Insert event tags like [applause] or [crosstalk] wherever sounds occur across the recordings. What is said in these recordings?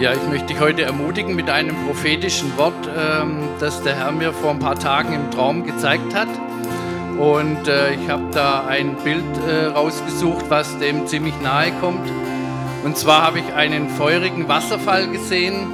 Ja, ich möchte dich heute ermutigen mit einem prophetischen Wort, ähm, das der Herr mir vor ein paar Tagen im Traum gezeigt hat. Und äh, ich habe da ein Bild äh, rausgesucht, was dem ziemlich nahe kommt. Und zwar habe ich einen feurigen Wasserfall gesehen.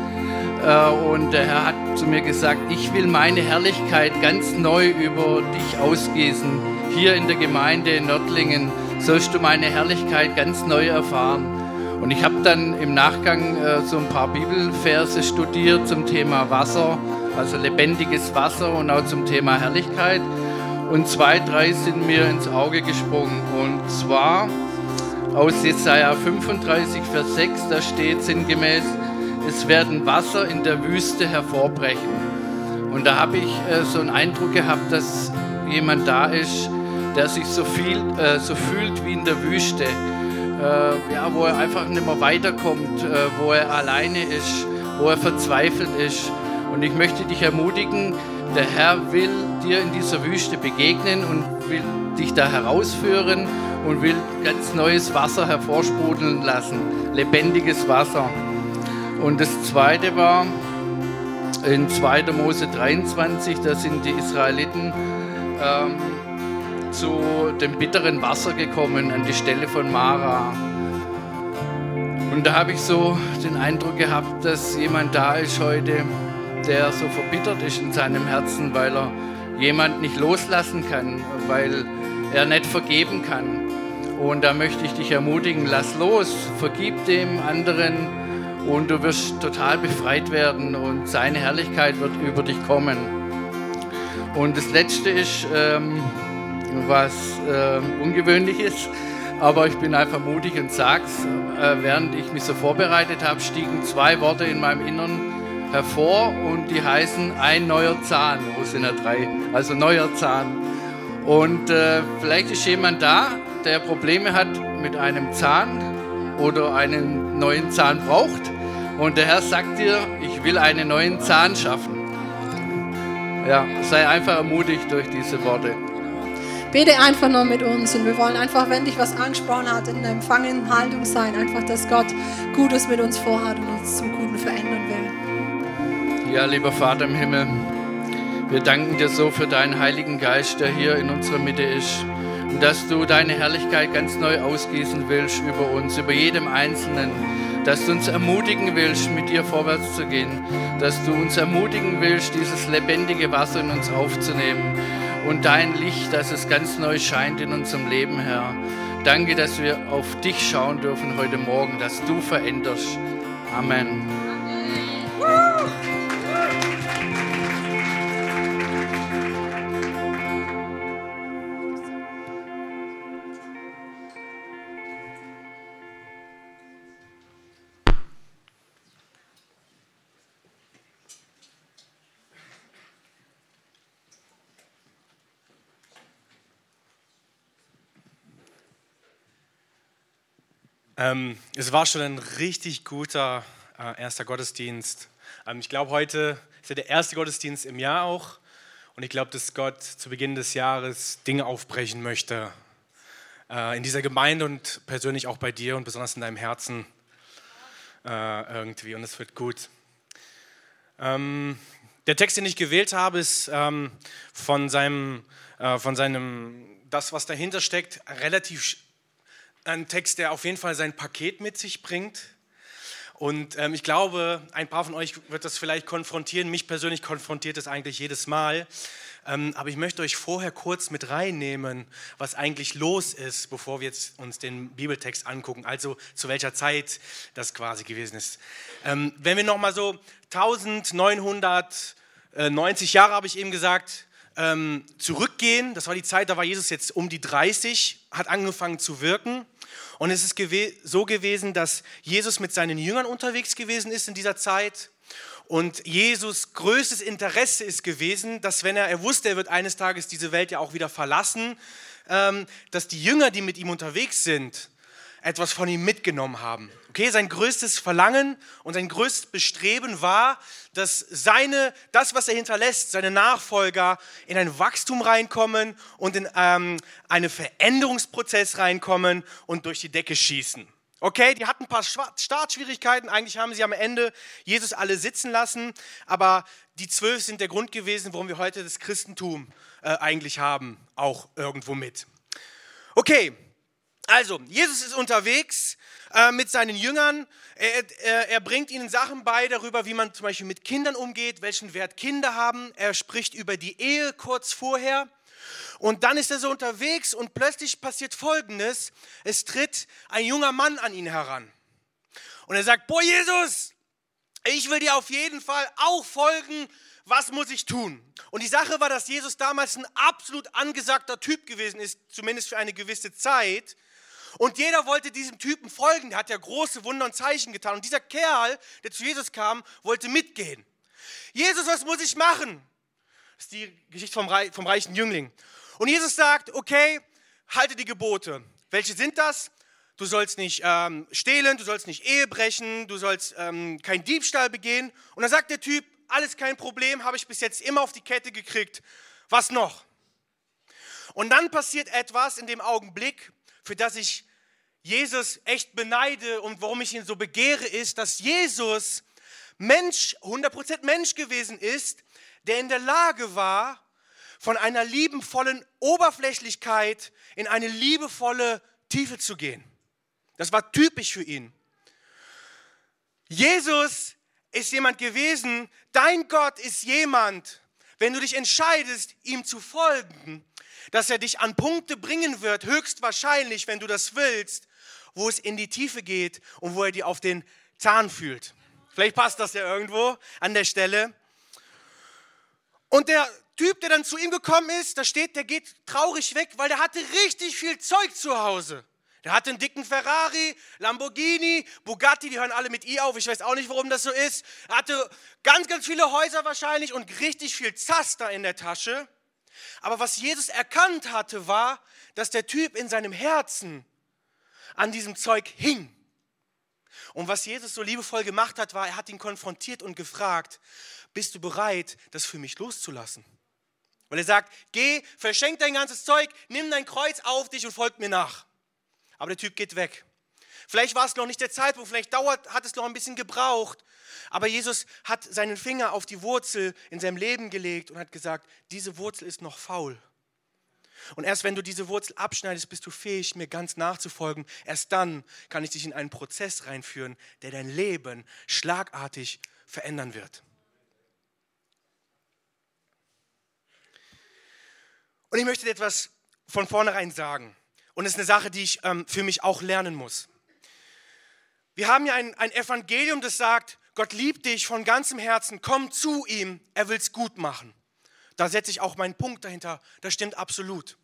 Äh, und der Herr hat zu mir gesagt, ich will meine Herrlichkeit ganz neu über dich ausgießen. Hier in der Gemeinde in Nördlingen sollst du meine Herrlichkeit ganz neu erfahren. Und ich habe dann im Nachgang äh, so ein paar Bibelverse studiert zum Thema Wasser, also lebendiges Wasser und auch zum Thema Herrlichkeit. Und zwei, drei sind mir ins Auge gesprungen. Und zwar aus Jesaja 35, Vers 6, da steht sinngemäß, es werden Wasser in der Wüste hervorbrechen. Und da habe ich äh, so einen Eindruck gehabt, dass jemand da ist, der sich so, viel, äh, so fühlt wie in der Wüste ja, wo er einfach nicht mehr weiterkommt, äh, wo er alleine ist, wo er verzweifelt ist. Und ich möchte dich ermutigen, der Herr will dir in dieser Wüste begegnen und will dich da herausführen und will ganz neues Wasser hervorsprudeln lassen, lebendiges Wasser. Und das zweite war in 2. Mose 23, da sind die Israeliten ähm, zu dem bitteren Wasser gekommen, an die Stelle von Mara. Und da habe ich so den Eindruck gehabt, dass jemand da ist heute, der so verbittert ist in seinem Herzen, weil er jemand nicht loslassen kann, weil er nicht vergeben kann. Und da möchte ich dich ermutigen, lass los, vergib dem anderen und du wirst total befreit werden und seine Herrlichkeit wird über dich kommen. Und das Letzte ist, ähm, was äh, ungewöhnlich ist. Aber ich bin einfach mutig und sag's. Äh, während ich mich so vorbereitet habe, stiegen zwei Worte in meinem Innern hervor und die heißen ein neuer Zahn. Wo sind ja drei? Also neuer Zahn. Und äh, vielleicht ist jemand da, der Probleme hat mit einem Zahn oder einen neuen Zahn braucht. Und der Herr sagt dir, ich will einen neuen Zahn schaffen. Ja, sei einfach ermutigt durch diese Worte. Bete einfach nur mit uns und wir wollen einfach, wenn dich was angesprochen hat, in der empfangenen Haltung sein. Einfach, dass Gott Gutes mit uns vorhat und uns zum Guten verändern will. Ja, lieber Vater im Himmel, wir danken dir so für deinen Heiligen Geist, der hier in unserer Mitte ist. Und dass du deine Herrlichkeit ganz neu ausgießen willst über uns, über jedem Einzelnen. Dass du uns ermutigen willst, mit dir vorwärts zu gehen. Dass du uns ermutigen willst, dieses lebendige Wasser in uns aufzunehmen und dein Licht, dass es ganz neu scheint in unserem Leben, Herr. Danke, dass wir auf dich schauen dürfen heute Morgen, dass du veränderst. Amen. Ähm, es war schon ein richtig guter äh, erster Gottesdienst. Ähm, ich glaube, heute ist ja der erste Gottesdienst im Jahr auch. Und ich glaube, dass Gott zu Beginn des Jahres Dinge aufbrechen möchte. Äh, in dieser Gemeinde und persönlich auch bei dir und besonders in deinem Herzen äh, irgendwie. Und es wird gut. Ähm, der Text, den ich gewählt habe, ist ähm, von seinem, äh, von seinem, das, was dahinter steckt, relativ ein Text, der auf jeden Fall sein Paket mit sich bringt. Und ähm, ich glaube, ein paar von euch wird das vielleicht konfrontieren. Mich persönlich konfrontiert es eigentlich jedes Mal. Ähm, aber ich möchte euch vorher kurz mit reinnehmen, was eigentlich los ist, bevor wir jetzt uns den Bibeltext angucken. Also zu welcher Zeit das quasi gewesen ist. Ähm, wenn wir nochmal so 1990 Jahre, habe ich eben gesagt, ähm, zurückgehen, das war die Zeit, da war Jesus jetzt um die 30, hat angefangen zu wirken. Und es ist gew so gewesen, dass Jesus mit seinen Jüngern unterwegs gewesen ist in dieser Zeit. Und Jesus größtes Interesse ist gewesen, dass wenn er, er wusste, er wird eines Tages diese Welt ja auch wieder verlassen, ähm, dass die Jünger, die mit ihm unterwegs sind, etwas von ihm mitgenommen haben. Okay, sein größtes Verlangen und sein größtes Bestreben war, dass seine, das, was er hinterlässt, seine Nachfolger in ein Wachstum reinkommen und in ähm, einen Veränderungsprozess reinkommen und durch die Decke schießen. Okay, die hatten ein paar Startschwierigkeiten. Eigentlich haben sie am Ende Jesus alle sitzen lassen. Aber die zwölf sind der Grund gewesen, warum wir heute das Christentum äh, eigentlich haben. Auch irgendwo mit. Okay, also, Jesus ist unterwegs äh, mit seinen Jüngern. Er, er, er, bringt ihnen Sachen bei darüber, wie man zum Beispiel mit Kindern umgeht, welchen Wert Kinder haben. Er spricht über die Ehe kurz vorher. Und dann ist er so unterwegs und plötzlich passiert Folgendes. Es tritt ein junger Mann an ihn heran. Und er sagt, boah Jesus, ich will dir auf jeden Fall auch folgen. Was muss ich tun? Und die Sache war, dass Jesus damals ein absolut angesagter Typ gewesen ist, zumindest für eine gewisse Zeit. Und jeder wollte diesem Typen folgen. Der hat ja große Wunder und Zeichen getan. Und dieser Kerl, der zu Jesus kam, wollte mitgehen. Jesus, was muss ich machen? Das ist die Geschichte vom, vom reichen Jüngling. Und Jesus sagt, okay, halte die Gebote. Welche sind das? Du sollst nicht ähm, stehlen, du sollst nicht Ehe brechen, du sollst ähm, kein Diebstahl begehen. Und dann sagt der Typ, alles kein Problem, habe ich bis jetzt immer auf die Kette gekriegt. Was noch? Und dann passiert etwas in dem Augenblick, für das ich Jesus echt beneide und warum ich ihn so begehre, ist, dass Jesus Mensch, 100% Mensch gewesen ist, der in der Lage war, von einer liebenvollen Oberflächlichkeit in eine liebevolle Tiefe zu gehen. Das war typisch für ihn. Jesus ist jemand gewesen, dein Gott ist jemand, wenn du dich entscheidest, ihm zu folgen, dass er dich an Punkte bringen wird, höchstwahrscheinlich, wenn du das willst, wo es in die Tiefe geht und wo er dir auf den Zahn fühlt. Vielleicht passt das ja irgendwo an der Stelle. Und der Typ, der dann zu ihm gekommen ist, da steht, der geht traurig weg, weil der hatte richtig viel Zeug zu Hause. Der hatte einen dicken Ferrari, Lamborghini, Bugatti, die hören alle mit I auf. Ich weiß auch nicht, warum das so ist. Er hatte ganz, ganz viele Häuser wahrscheinlich und richtig viel Zaster in der Tasche. Aber was Jesus erkannt hatte, war, dass der Typ in seinem Herzen an diesem Zeug hing. Und was Jesus so liebevoll gemacht hat, war, er hat ihn konfrontiert und gefragt, bist du bereit, das für mich loszulassen? Weil er sagt, geh, verschenk dein ganzes Zeug, nimm dein Kreuz auf dich und folg mir nach. Aber der Typ geht weg. Vielleicht war es noch nicht der Zeitpunkt, vielleicht dauert, hat es noch ein bisschen gebraucht. Aber Jesus hat seinen Finger auf die Wurzel in seinem Leben gelegt und hat gesagt, diese Wurzel ist noch faul. Und erst wenn du diese Wurzel abschneidest, bist du fähig, mir ganz nachzufolgen. Erst dann kann ich dich in einen Prozess reinführen, der dein Leben schlagartig verändern wird. Und ich möchte dir etwas von vornherein sagen. Und es ist eine Sache, die ich ähm, für mich auch lernen muss. Wir haben ja ein, ein Evangelium, das sagt, Gott liebt dich von ganzem Herzen, komm zu ihm, er will es gut machen. Da setze ich auch meinen Punkt dahinter, das stimmt absolut.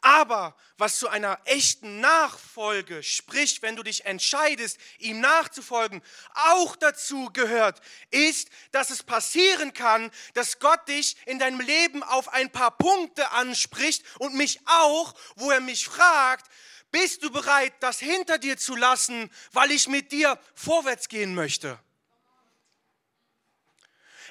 Aber was zu einer echten Nachfolge, sprich, wenn du dich entscheidest, ihm nachzufolgen, auch dazu gehört, ist, dass es passieren kann, dass Gott dich in deinem Leben auf ein paar Punkte anspricht und mich auch, wo er mich fragt, bist du bereit, das hinter dir zu lassen, weil ich mit dir vorwärts gehen möchte?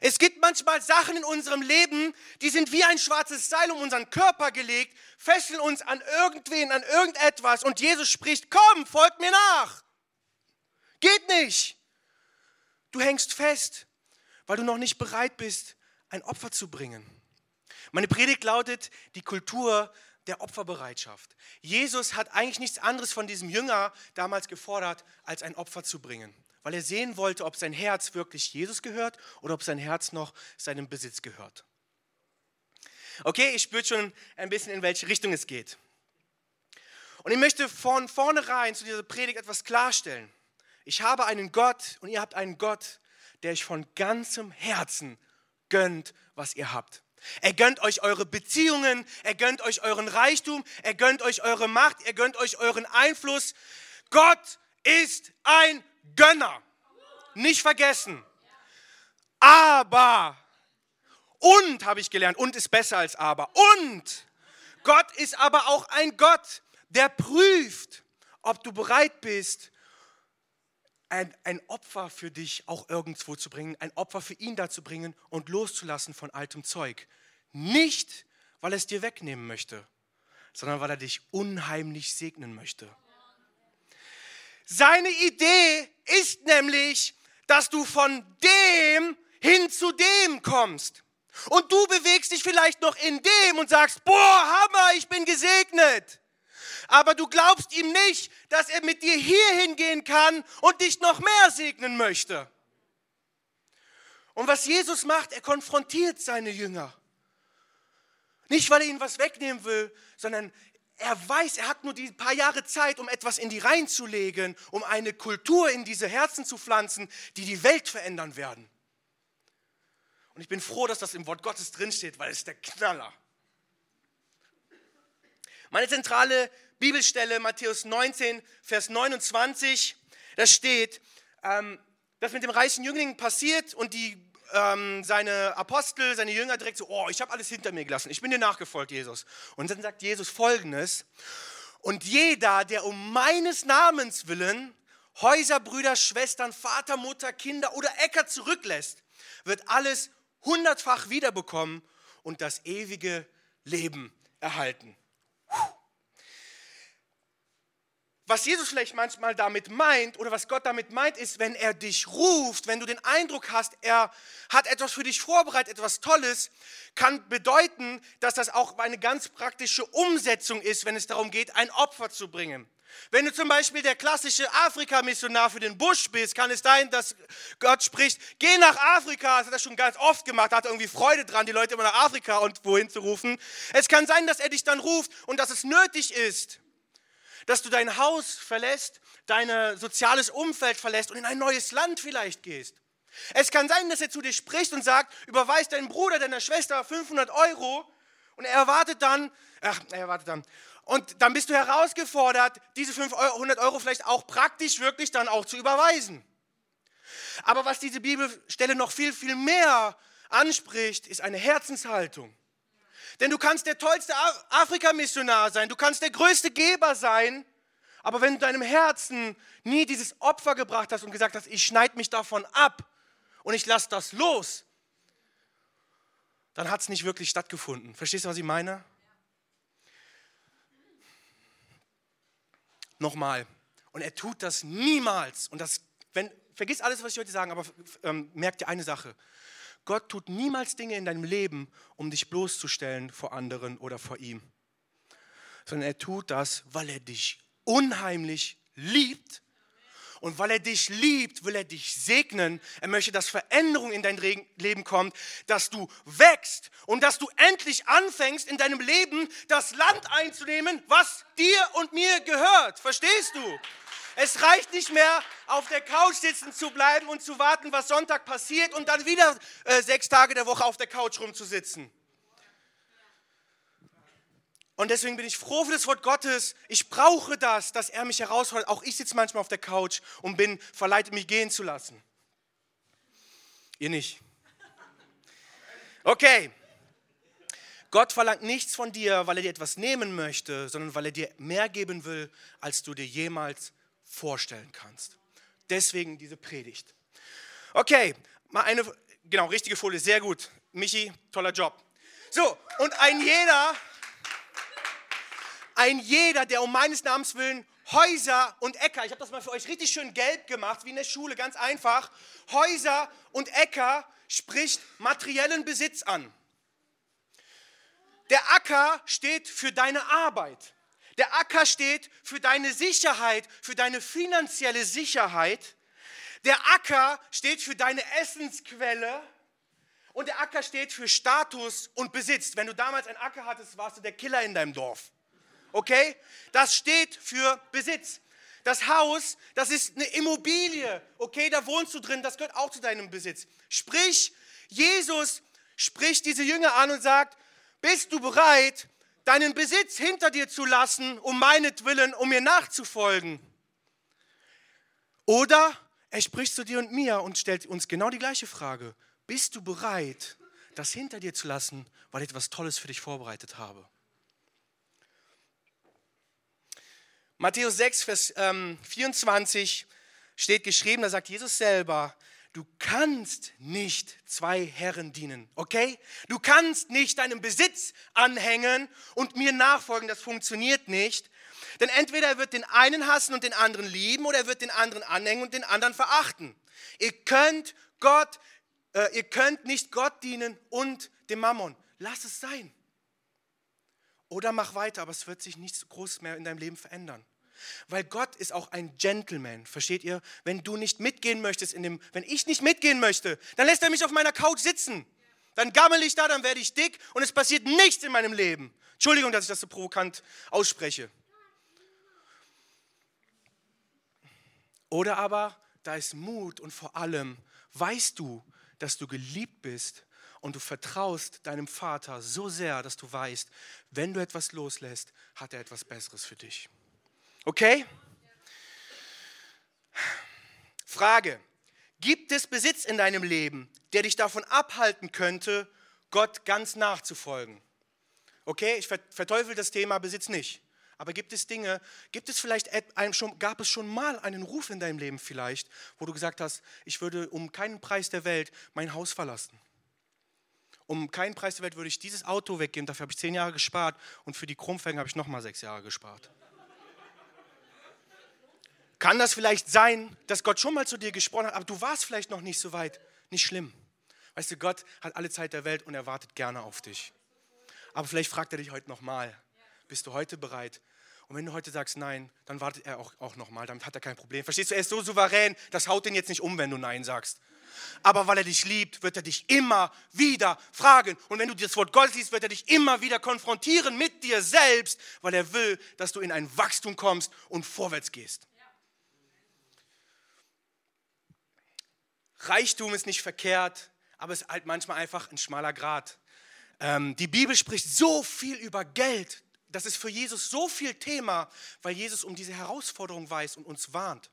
Es gibt manchmal Sachen in unserem Leben, die sind wie ein schwarzes Seil um unseren Körper gelegt, fesseln uns an irgendwen, an irgendetwas und Jesus spricht, komm, folg mir nach. Geht nicht. Du hängst fest, weil du noch nicht bereit bist, ein Opfer zu bringen. Meine Predigt lautet die Kultur der Opferbereitschaft. Jesus hat eigentlich nichts anderes von diesem Jünger damals gefordert, als ein Opfer zu bringen weil er sehen wollte, ob sein Herz wirklich Jesus gehört oder ob sein Herz noch seinem Besitz gehört. Okay, ich spüre schon ein bisschen, in welche Richtung es geht. Und ich möchte von vornherein zu dieser Predigt etwas klarstellen. Ich habe einen Gott und ihr habt einen Gott, der euch von ganzem Herzen gönnt, was ihr habt. Er gönnt euch eure Beziehungen, er gönnt euch euren Reichtum, er gönnt euch eure Macht, er gönnt euch euren Einfluss. Gott ist ein Gönner. Nicht vergessen. Aber, und habe ich gelernt, und ist besser als aber. Und Gott ist aber auch ein Gott, der prüft, ob du bereit bist, ein, ein, Opfer für dich auch irgendwo zu bringen, ein Opfer für ihn da zu bringen und loszulassen von altem Zeug. Nicht, weil er es dir wegnehmen möchte, sondern weil er dich unheimlich segnen möchte. Seine Idee ist nämlich, dass du von dem hin zu dem kommst. Und du bewegst dich vielleicht noch in dem und sagst, boah, Hammer, ich bin gesegnet. Aber du glaubst ihm nicht, dass er mit dir hier hingehen kann und dich noch mehr segnen möchte. Und was Jesus macht, er konfrontiert seine Jünger. Nicht, weil er ihnen was wegnehmen will, sondern er weiß, er hat nur die paar Jahre Zeit, um etwas in die Reihen zu legen, um eine Kultur in diese Herzen zu pflanzen, die die Welt verändern werden. Und ich bin froh, dass das im Wort Gottes drinsteht, weil es ist der Knaller. Meine zentrale Bibelstelle, Matthäus 19, Vers 29, da steht, ähm, das mit dem reichen Jüngling passiert und die, ähm, seine Apostel, seine Jünger direkt so, oh, ich habe alles hinter mir gelassen, ich bin dir nachgefolgt, Jesus. Und dann sagt Jesus folgendes, und jeder, der um meines Namens willen Häuser, Brüder, Schwestern, Vater, Mutter, Kinder oder Äcker zurücklässt, wird alles hundertfach wiederbekommen und das ewige Leben erhalten. Was Jesus vielleicht manchmal damit meint oder was Gott damit meint, ist, wenn er dich ruft, wenn du den Eindruck hast, er hat etwas für dich vorbereitet, etwas Tolles, kann bedeuten, dass das auch eine ganz praktische Umsetzung ist, wenn es darum geht, ein Opfer zu bringen. Wenn du zum Beispiel der klassische Afrika-Missionar für den Busch bist, kann es sein, dass Gott spricht, geh nach Afrika. Das hat er schon ganz oft gemacht, hat irgendwie Freude dran, die Leute immer nach Afrika und wohin zu rufen. Es kann sein, dass er dich dann ruft und dass es nötig ist, dass du dein Haus verlässt, dein soziales Umfeld verlässt und in ein neues Land vielleicht gehst. Es kann sein, dass er zu dir spricht und sagt, überweist deinem Bruder, deiner Schwester 500 Euro und er erwartet dann, ach, er erwartet dann, und dann bist du herausgefordert, diese 500 Euro vielleicht auch praktisch wirklich dann auch zu überweisen. Aber was diese Bibelstelle noch viel, viel mehr anspricht, ist eine Herzenshaltung. Denn du kannst der tollste Afrika-Missionar sein, du kannst der größte Geber sein, aber wenn du deinem Herzen nie dieses Opfer gebracht hast und gesagt hast, ich schneide mich davon ab und ich lasse das los, dann hat es nicht wirklich stattgefunden. Verstehst du, was ich meine? Nochmal. Und er tut das niemals. Und das, wenn, vergiss alles, was ich heute sage, aber ähm, merk dir eine Sache. Gott tut niemals Dinge in deinem Leben, um dich bloßzustellen vor anderen oder vor ihm, sondern er tut das, weil er dich unheimlich liebt. Und weil er dich liebt, will er dich segnen. Er möchte, dass Veränderung in dein Leben kommt, dass du wächst und dass du endlich anfängst, in deinem Leben das Land einzunehmen, was dir und mir gehört. Verstehst du? Es reicht nicht mehr, auf der Couch sitzen zu bleiben und zu warten, was Sonntag passiert und dann wieder äh, sechs Tage der Woche auf der Couch rumzusitzen. Und deswegen bin ich froh für das Wort Gottes. Ich brauche das, dass er mich herausfordert. Auch ich sitze manchmal auf der Couch und bin verleitet, mich gehen zu lassen. Ihr nicht. Okay. Gott verlangt nichts von dir, weil er dir etwas nehmen möchte, sondern weil er dir mehr geben will, als du dir jemals vorstellen kannst. Deswegen diese Predigt. Okay, mal eine, genau, richtige Folie, sehr gut. Michi, toller Job. So, und ein jeder, ein jeder, der um meines Namens willen Häuser und Äcker, ich habe das mal für euch richtig schön gelb gemacht, wie in der Schule, ganz einfach. Häuser und Äcker spricht materiellen Besitz an. Der Acker steht für deine Arbeit. Der Acker steht für deine Sicherheit, für deine finanzielle Sicherheit. Der Acker steht für deine Essensquelle. Und der Acker steht für Status und Besitz. Wenn du damals einen Acker hattest, warst du der Killer in deinem Dorf. Okay? Das steht für Besitz. Das Haus, das ist eine Immobilie. Okay, da wohnst du drin, das gehört auch zu deinem Besitz. Sprich, Jesus spricht diese Jünger an und sagt, bist du bereit, deinen Besitz hinter dir zu lassen, um meinetwillen, um mir nachzufolgen. Oder er spricht zu dir und mir und stellt uns genau die gleiche Frage. Bist du bereit, das hinter dir zu lassen, weil ich etwas Tolles für dich vorbereitet habe? Matthäus 6, Vers ähm, 24 steht geschrieben, da sagt Jesus selber, du kannst nicht zwei Herren dienen, okay? Du kannst nicht deinem Besitz anhängen und mir nachfolgen, das funktioniert nicht. Denn entweder er wird den einen hassen und den anderen lieben oder er wird den anderen anhängen und den anderen verachten. Ihr könnt Gott, äh, ihr könnt nicht Gott dienen und dem Mammon. Lass es sein. Oder mach weiter, aber es wird sich nichts groß mehr in deinem Leben verändern. Weil Gott ist auch ein Gentleman, versteht ihr? Wenn du nicht mitgehen möchtest, in dem, wenn ich nicht mitgehen möchte, dann lässt er mich auf meiner Couch sitzen. Dann gammel ich da, dann werde ich dick und es passiert nichts in meinem Leben. Entschuldigung, dass ich das so provokant ausspreche. Oder aber da ist Mut und vor allem weißt du, dass du geliebt bist und du vertraust deinem Vater so sehr, dass du weißt, wenn du etwas loslässt, hat er etwas Besseres für dich. Okay? Frage. Gibt es Besitz in deinem Leben, der dich davon abhalten könnte, Gott ganz nachzufolgen? Okay, ich verteufel das Thema Besitz nicht. Aber gibt es Dinge, gibt es vielleicht gab es schon mal einen Ruf in deinem Leben vielleicht, wo du gesagt hast, ich würde um keinen Preis der Welt mein Haus verlassen? Um keinen Preis der Welt würde ich dieses Auto weggeben, dafür habe ich zehn Jahre gespart und für die Krummfelgen habe ich nochmal sechs Jahre gespart. Kann das vielleicht sein, dass Gott schon mal zu dir gesprochen hat, aber du warst vielleicht noch nicht so weit? Nicht schlimm. Weißt du, Gott hat alle Zeit der Welt und er wartet gerne auf dich. Aber vielleicht fragt er dich heute nochmal, bist du heute bereit? Und wenn du heute sagst Nein, dann wartet er auch, auch nochmal, damit hat er kein Problem. Verstehst du, er ist so souverän, das haut ihn jetzt nicht um, wenn du Nein sagst. Aber weil er dich liebt, wird er dich immer wieder fragen. Und wenn du das Wort Gottes liest, wird er dich immer wieder konfrontieren mit dir selbst, weil er will, dass du in ein Wachstum kommst und vorwärts gehst. Reichtum ist nicht verkehrt, aber es ist halt manchmal einfach ein schmaler Grat. Ähm, die Bibel spricht so viel über Geld. Das ist für Jesus so viel Thema, weil Jesus um diese Herausforderung weiß und uns warnt.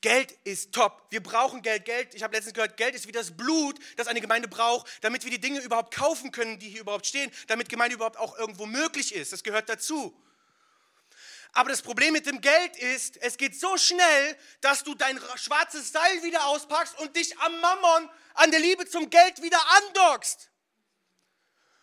Geld ist top. Wir brauchen Geld. Geld, ich habe letztens gehört, Geld ist wie das Blut, das eine Gemeinde braucht, damit wir die Dinge überhaupt kaufen können, die hier überhaupt stehen, damit Gemeinde überhaupt auch irgendwo möglich ist. Das gehört dazu. Aber das Problem mit dem Geld ist, es geht so schnell, dass du dein schwarzes Seil wieder auspackst und dich am Mammon, an der Liebe zum Geld wieder andockst.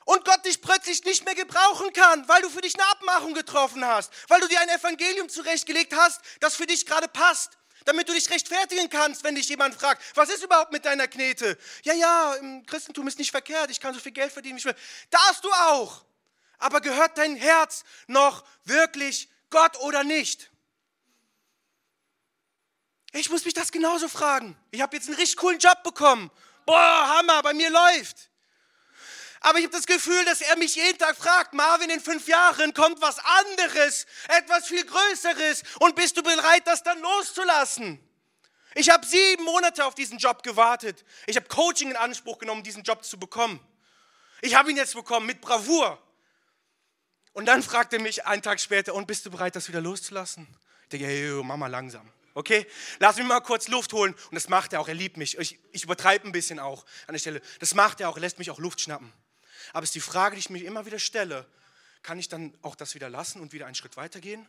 Und Gott dich plötzlich nicht mehr gebrauchen kann, weil du für dich eine Abmachung getroffen hast, weil du dir ein Evangelium zurechtgelegt hast, das für dich gerade passt, damit du dich rechtfertigen kannst, wenn dich jemand fragt, was ist überhaupt mit deiner Knete? Ja, ja, im Christentum ist nicht verkehrt, ich kann so viel Geld verdienen, wie ich will. Darfst du auch. Aber gehört dein Herz noch wirklich Gott oder nicht? Ich muss mich das genauso fragen. Ich habe jetzt einen richtig coolen Job bekommen. Boah, Hammer, bei mir läuft. Aber ich habe das Gefühl, dass er mich jeden Tag fragt, Marvin, in fünf Jahren kommt was anderes, etwas viel Größeres. Und bist du bereit, das dann loszulassen? Ich habe sieben Monate auf diesen Job gewartet. Ich habe Coaching in Anspruch genommen, diesen Job zu bekommen. Ich habe ihn jetzt bekommen mit Bravour. Und dann fragt er mich einen Tag später, und bist du bereit, das wieder loszulassen? Ich denke, hey, Mama, langsam. Okay, lass mich mal kurz Luft holen. Und das macht er auch, er liebt mich. Ich, ich übertreibe ein bisschen auch an der Stelle. Das macht er auch, er lässt mich auch Luft schnappen. Aber es ist die Frage, die ich mir immer wieder stelle, kann ich dann auch das wieder lassen und wieder einen Schritt weitergehen?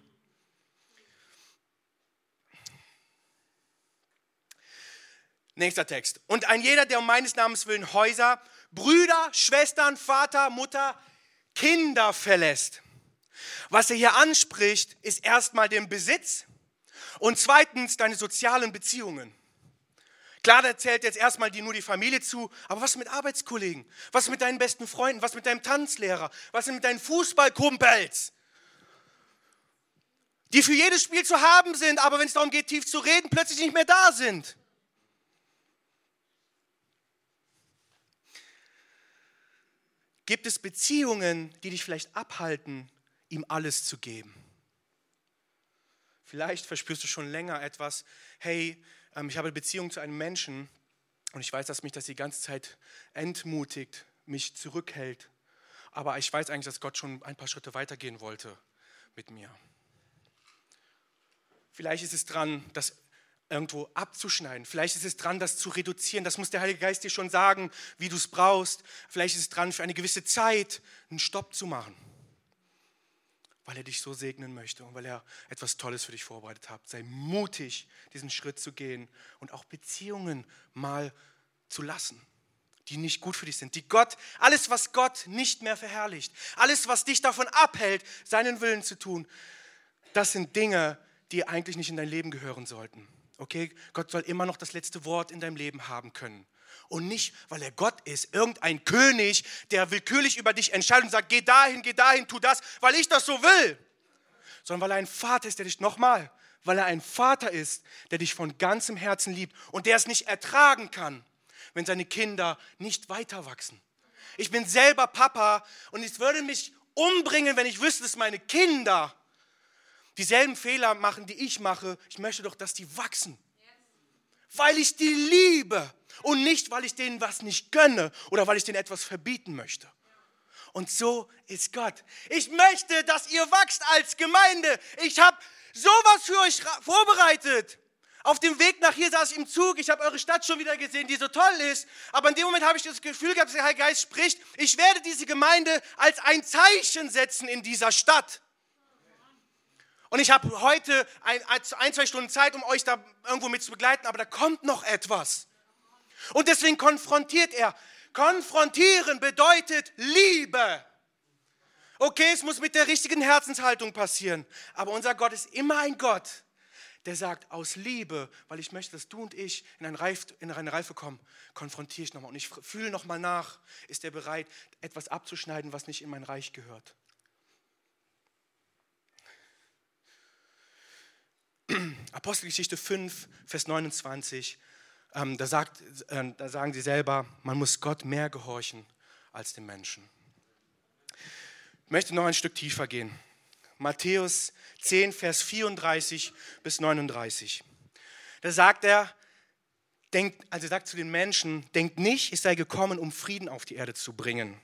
Nächster Text. Und ein jeder, der um meines Namens willen Häuser, Brüder, Schwestern, Vater, Mutter, Kinder verlässt. Was er hier anspricht, ist erstmal den Besitz und zweitens deine sozialen Beziehungen. Klar, da zählt jetzt erstmal die, nur die Familie zu, aber was mit Arbeitskollegen? Was mit deinen besten Freunden? Was mit deinem Tanzlehrer? Was mit deinen Fußballkumpels? Die für jedes Spiel zu haben sind, aber wenn es darum geht, tief zu reden, plötzlich nicht mehr da sind. Gibt es Beziehungen, die dich vielleicht abhalten, ihm alles zu geben? Vielleicht verspürst du schon länger etwas, hey, ähm, ich habe eine Beziehung zu einem Menschen und ich weiß, dass mich das die ganze Zeit entmutigt, mich zurückhält. Aber ich weiß eigentlich, dass Gott schon ein paar Schritte weitergehen wollte mit mir. Vielleicht ist es dran, das irgendwo abzuschneiden. Vielleicht ist es dran, das zu reduzieren. Das muss der Heilige Geist dir schon sagen, wie du es brauchst. Vielleicht ist es dran, für eine gewisse Zeit einen Stopp zu machen. weil er dich so segnen möchte und weil er etwas Tolles für dich vorbereitet hat. Sei mutig, diesen Schritt zu gehen und auch Beziehungen mal zu lassen, die nicht gut für dich sind. Die Gott, alles, was Gott nicht mehr verherrlicht, alles, was dich davon abhält, seinen Willen zu tun, das sind Dinge, die eigentlich nicht in dein Leben gehören sollten. Okay? Gott soll immer noch das letzte Wort in deinem Leben haben können. Und nicht, weil er Gott ist, irgendein König, der willkürlich über dich entscheidet und sagt, geh dahin, geh dahin, tu das, weil ich das so will. Sondern weil er ein Vater ist, der dich nochmal, weil er ein Vater ist, der dich von ganzem Herzen liebt und der es nicht ertragen kann, wenn seine Kinder nicht weiter wachsen. Ich bin selber Papa und es würde mich umbringen, wenn ich wüsste, dass meine Kinder dieselben Fehler machen, die ich mache. Ich möchte doch, dass die wachsen. Weil ich die liebe und nicht, weil ich denen was nicht gönne oder weil ich denen etwas verbieten möchte. Und so ist Gott. Ich möchte, dass ihr wachst als Gemeinde. Ich habe sowas für euch vorbereitet. Auf dem Weg nach hier saß ich im Zug, ich habe eure Stadt schon wieder gesehen, die so toll ist. Aber in dem Moment habe ich das Gefühl gehabt, dass der Heilige Geist spricht, ich werde diese Gemeinde als ein Zeichen setzen in dieser Stadt. Und ich habe heute ein, ein, zwei Stunden Zeit, um euch da irgendwo mit zu begleiten, aber da kommt noch etwas. Und deswegen konfrontiert er. Konfrontieren bedeutet Liebe. Okay, es muss mit der richtigen Herzenshaltung passieren. Aber unser Gott ist immer ein Gott, der sagt, aus Liebe, weil ich möchte, dass du und ich in, ein Reif, in eine Reife kommen, konfrontiere ich nochmal. Und ich fühle nochmal nach, ist er bereit, etwas abzuschneiden, was nicht in mein Reich gehört. [clears throat] Apostelgeschichte 5, Vers 29, ähm, da, sagt, äh, da sagen sie selber, man muss Gott mehr gehorchen als den Menschen. Ich möchte noch ein Stück tiefer gehen. Matthäus 10, Vers 34 bis 39. Da sagt er, denkt, also sagt zu den Menschen, denkt nicht, ich sei gekommen, um Frieden auf die Erde zu bringen.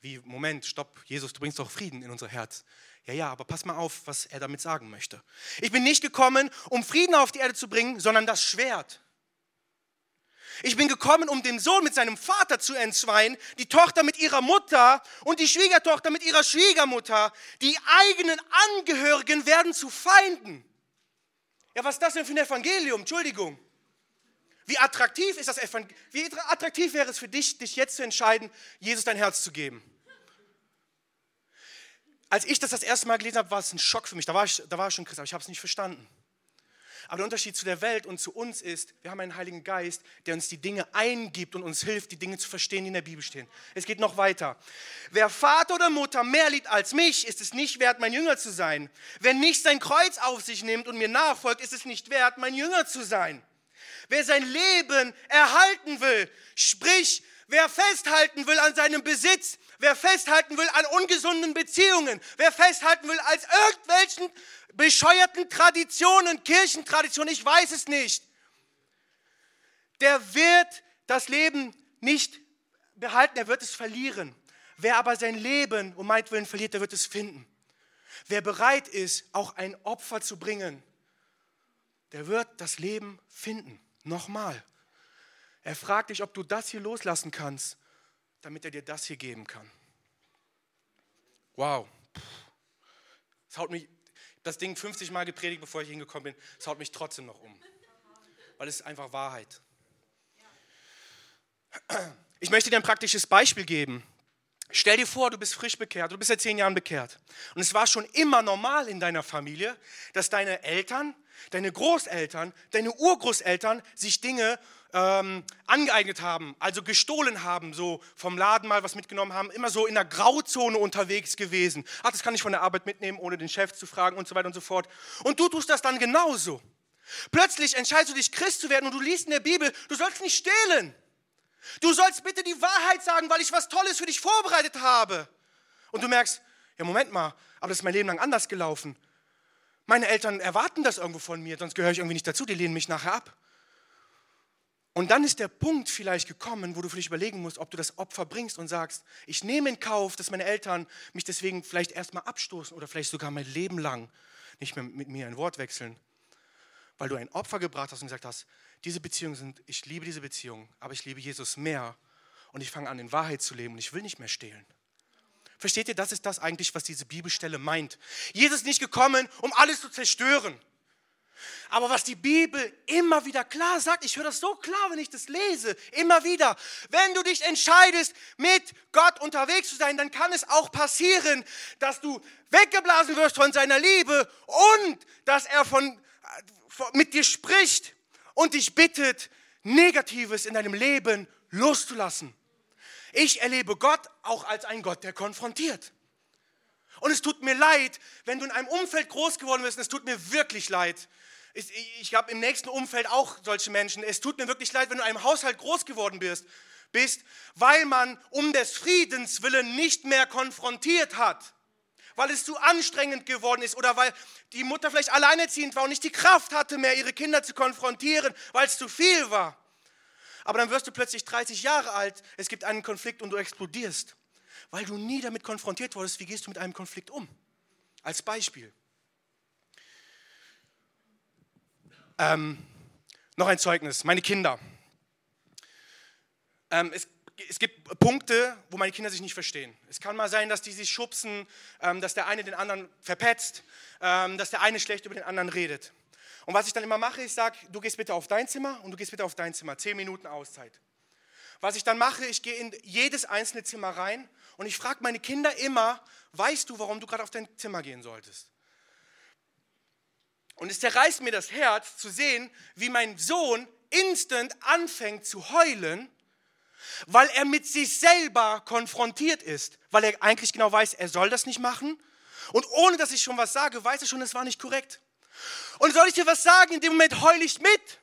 Wie, Moment, stopp, Jesus, du bringst doch Frieden in unser Herz. Ja, ja, aber pass mal auf, was er damit sagen möchte. Ich bin nicht gekommen, um Frieden auf die Erde zu bringen, sondern das Schwert. Ich bin gekommen, um den Sohn mit seinem Vater zu entzweien, die Tochter mit ihrer Mutter und die Schwiegertochter mit ihrer Schwiegermutter. Die eigenen Angehörigen werden zu Feinden. Ja, was ist das denn für ein Evangelium? Entschuldigung. Wie attraktiv ist das? Wie attraktiv wäre es für dich, dich jetzt zu entscheiden, Jesus dein Herz zu geben? Als ich das das erste Mal gelesen habe, war es ein Schock für mich. Da war ich, da war ich schon Christ, aber ich habe es nicht verstanden. Aber der Unterschied zu der Welt und zu uns ist, wir haben einen Heiligen Geist, der uns die Dinge eingibt und uns hilft, die Dinge zu verstehen, die in der Bibel stehen. Es geht noch weiter. Wer Vater oder Mutter mehr liebt als mich, ist es nicht wert, mein Jünger zu sein. Wer nicht sein Kreuz auf sich nimmt und mir nachfolgt, ist es nicht wert, mein Jünger zu sein. Wer sein Leben erhalten will, sprich, wer festhalten will an seinem Besitz, wer festhalten will an ungesunden Beziehungen, wer festhalten will als irgendwelchen bescheuerten Traditionen, Kirchentraditionen, ich weiß es nicht, der wird das Leben nicht behalten, er wird es verlieren. Wer aber sein Leben um meinetwillen verliert, der wird es finden. Wer bereit ist, auch ein Opfer zu bringen, der wird das Leben finden. Nochmal. Er fragt dich, ob du das hier loslassen kannst, damit er dir das hier geben kann. Wow. Das haut mich, das Ding 50 Mal gepredigt, bevor ich hingekommen bin. Es haut mich trotzdem noch um. Weil es ist einfach Wahrheit. Ich möchte dir ein praktisches Beispiel geben. Stell dir vor, du bist frisch bekehrt, du bist seit zehn Jahren bekehrt. Und es war schon immer normal in deiner Familie, dass deine Eltern, deine Großeltern, deine Urgroßeltern sich Dinge ähm, angeeignet haben, also gestohlen haben, so vom Laden mal was mitgenommen haben, immer so in der Grauzone unterwegs gewesen. Ach, das kann ich von der Arbeit mitnehmen, ohne den Chef zu fragen und so weiter und so fort. Und du tust das dann genauso. Plötzlich entscheidest du dich, Christ zu werden und du liest in der Bibel, du sollst nicht stehlen. Du sollst bitte die Wahrheit sagen, weil ich was Tolles für dich vorbereitet habe. Und du merkst, ja, Moment mal, aber das ist mein Leben lang anders gelaufen. Meine Eltern erwarten das irgendwo von mir, sonst gehöre ich irgendwie nicht dazu, die lehnen mich nachher ab. Und dann ist der Punkt vielleicht gekommen, wo du dich überlegen musst, ob du das Opfer bringst und sagst, ich nehme in Kauf, dass meine Eltern mich deswegen vielleicht erstmal abstoßen oder vielleicht sogar mein Leben lang nicht mehr mit mir ein Wort wechseln, weil du ein Opfer gebracht hast und gesagt hast, diese Beziehungen sind, ich liebe diese Beziehung, aber ich liebe Jesus mehr und ich fange an, in Wahrheit zu leben und ich will nicht mehr stehlen. Versteht ihr, das ist das eigentlich, was diese Bibelstelle meint. Jesus ist nicht gekommen, um alles zu zerstören. Aber was die Bibel immer wieder klar sagt, ich höre das so klar, wenn ich das lese, immer wieder, wenn du dich entscheidest, mit Gott unterwegs zu sein, dann kann es auch passieren, dass du weggeblasen wirst von seiner Liebe und dass er von, mit dir spricht und dich bittet, Negatives in deinem Leben loszulassen. Ich erlebe Gott auch als ein Gott, der konfrontiert. Und es tut mir leid, wenn du in einem Umfeld groß geworden bist, es tut mir wirklich leid. Ich, ich habe im nächsten Umfeld auch solche Menschen. Es tut mir wirklich leid, wenn du in einem Haushalt groß geworden bist, bist, weil man um des Friedens willen nicht mehr konfrontiert hat. Weil es zu anstrengend geworden ist oder weil die Mutter vielleicht alleinerziehend war und nicht die Kraft hatte mehr, ihre Kinder zu konfrontieren, weil es zu viel war. Aber dann wirst du plötzlich 30 Jahre alt, es gibt einen Konflikt und du explodierst, weil du nie damit konfrontiert wurdest, wie gehst du mit einem Konflikt um. Als Beispiel. Ähm, noch ein Zeugnis, meine Kinder. Ähm, es, es, gibt Punkte, wo meine Kinder sich nicht verstehen. Es kann mal sein, dass die sich schubsen, ähm, dass der eine den anderen verpetzt, ähm, dass der eine schlecht über den anderen redet. Und was ich dann immer mache, ich sage, du gehst bitte auf dein Zimmer und du gehst bitte auf dein Zimmer. Zehn Minuten Auszeit. Was ich dann mache, ich gehe in jedes einzelne Zimmer rein und ich frage meine Kinder immer, weißt du, warum du gerade auf dein Zimmer gehen solltest? Und es zerreißt mir das Herz zu sehen, wie mein Sohn instant anfängt zu heulen, weil er mit sich selber konfrontiert ist, weil er eigentlich genau weiß, er soll das nicht machen. Und ohne dass ich schon was sage, weiß er schon, es war nicht korrekt. Und soll ich dir was sagen? In dem Moment heule ich mit,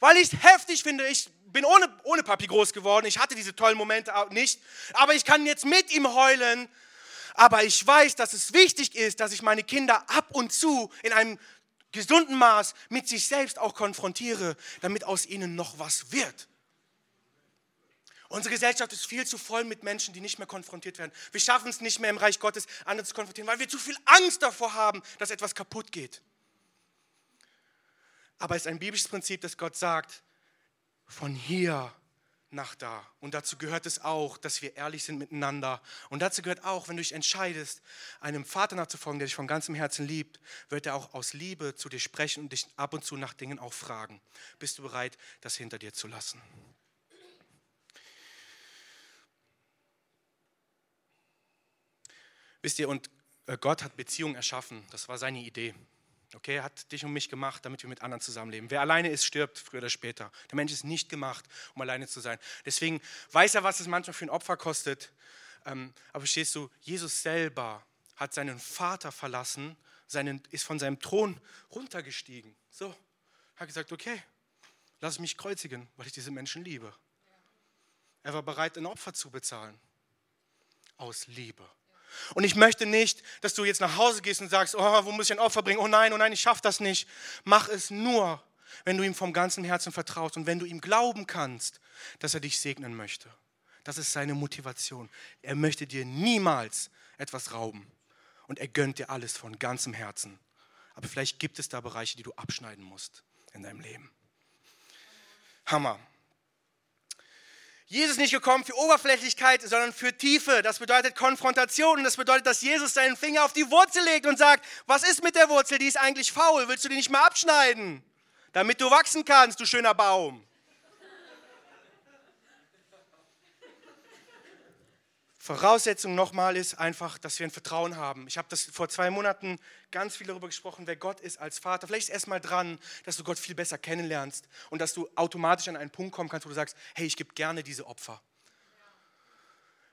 weil ich es heftig finde. Ich bin ohne, ohne Papi groß geworden. Ich hatte diese tollen Momente auch nicht. Aber ich kann jetzt mit ihm heulen. Aber ich weiß, dass es wichtig ist, dass ich meine Kinder ab und zu in einem gesunden Maß mit sich selbst auch konfrontiere, damit aus ihnen noch was wird. Unsere Gesellschaft ist viel zu voll mit Menschen, die nicht mehr konfrontiert werden. Wir schaffen es nicht mehr im Reich Gottes, andere zu konfrontieren, weil wir zu viel Angst davor haben, dass etwas kaputt geht. Aber es ist ein biblisches Prinzip, dass Gott sagt, von hier nach da. Und dazu gehört es auch, dass wir ehrlich sind miteinander. Und dazu gehört auch, wenn du dich entscheidest, einem Vater nachzufolgen, der dich von ganzem Herzen liebt, wird er auch aus Liebe zu dir sprechen und dich ab und zu nach Dingen auch fragen. Bist du bereit, das hinter dir zu lassen? Wisst ihr, und äh, Gott hat Beziehungen erschaffen. Das war seine Idee. Okay, er hat dich und mich gemacht, damit wir mit anderen zusammenleben. Wer alleine ist, stirbt früher oder später. Der Mensch ist nicht gemacht, um alleine zu sein. Deswegen weiß er, was es manchmal für ein Opfer kostet. Ähm, aber verstehst du, Jesus selber hat seinen Vater verlassen, seinen, ist von seinem Thron runtergestiegen. So, hat gesagt, okay, lass mich kreuzigen, weil ich diese Menschen liebe. Er war bereit, ein Opfer zu bezahlen. Aus Liebe. Und ich möchte nicht, dass du jetzt nach Hause gehst und sagst, oh, wo muss ich ein Opfer bringen? Oh nein, oh nein, ich schaffe das nicht. Mach es nur, wenn du ihm vom ganzen Herzen vertraust und wenn du ihm glauben kannst, dass er dich segnen möchte. Das ist seine Motivation. Er möchte dir niemals etwas rauben. Und er gönnt dir alles von ganzem Herzen. Aber vielleicht gibt es da Bereiche, die du abschneiden musst in deinem Leben. Hammer. Jesus ist nicht gekommen für Oberflächlichkeit, sondern für Tiefe. Das bedeutet Konfrontation und das bedeutet, dass Jesus seinen Finger auf die Wurzel legt und sagt, was ist mit der Wurzel? Die ist eigentlich faul. Willst du die nicht mal abschneiden? Damit du wachsen kannst, du schöner Baum. Voraussetzung nochmal ist einfach, dass wir ein Vertrauen haben. Ich habe das vor zwei Monaten ganz viel darüber gesprochen, wer Gott ist als Vater. Vielleicht ist erstmal dran, dass du Gott viel besser kennenlernst und dass du automatisch an einen Punkt kommen kannst, wo du sagst, hey, ich gebe gerne diese Opfer.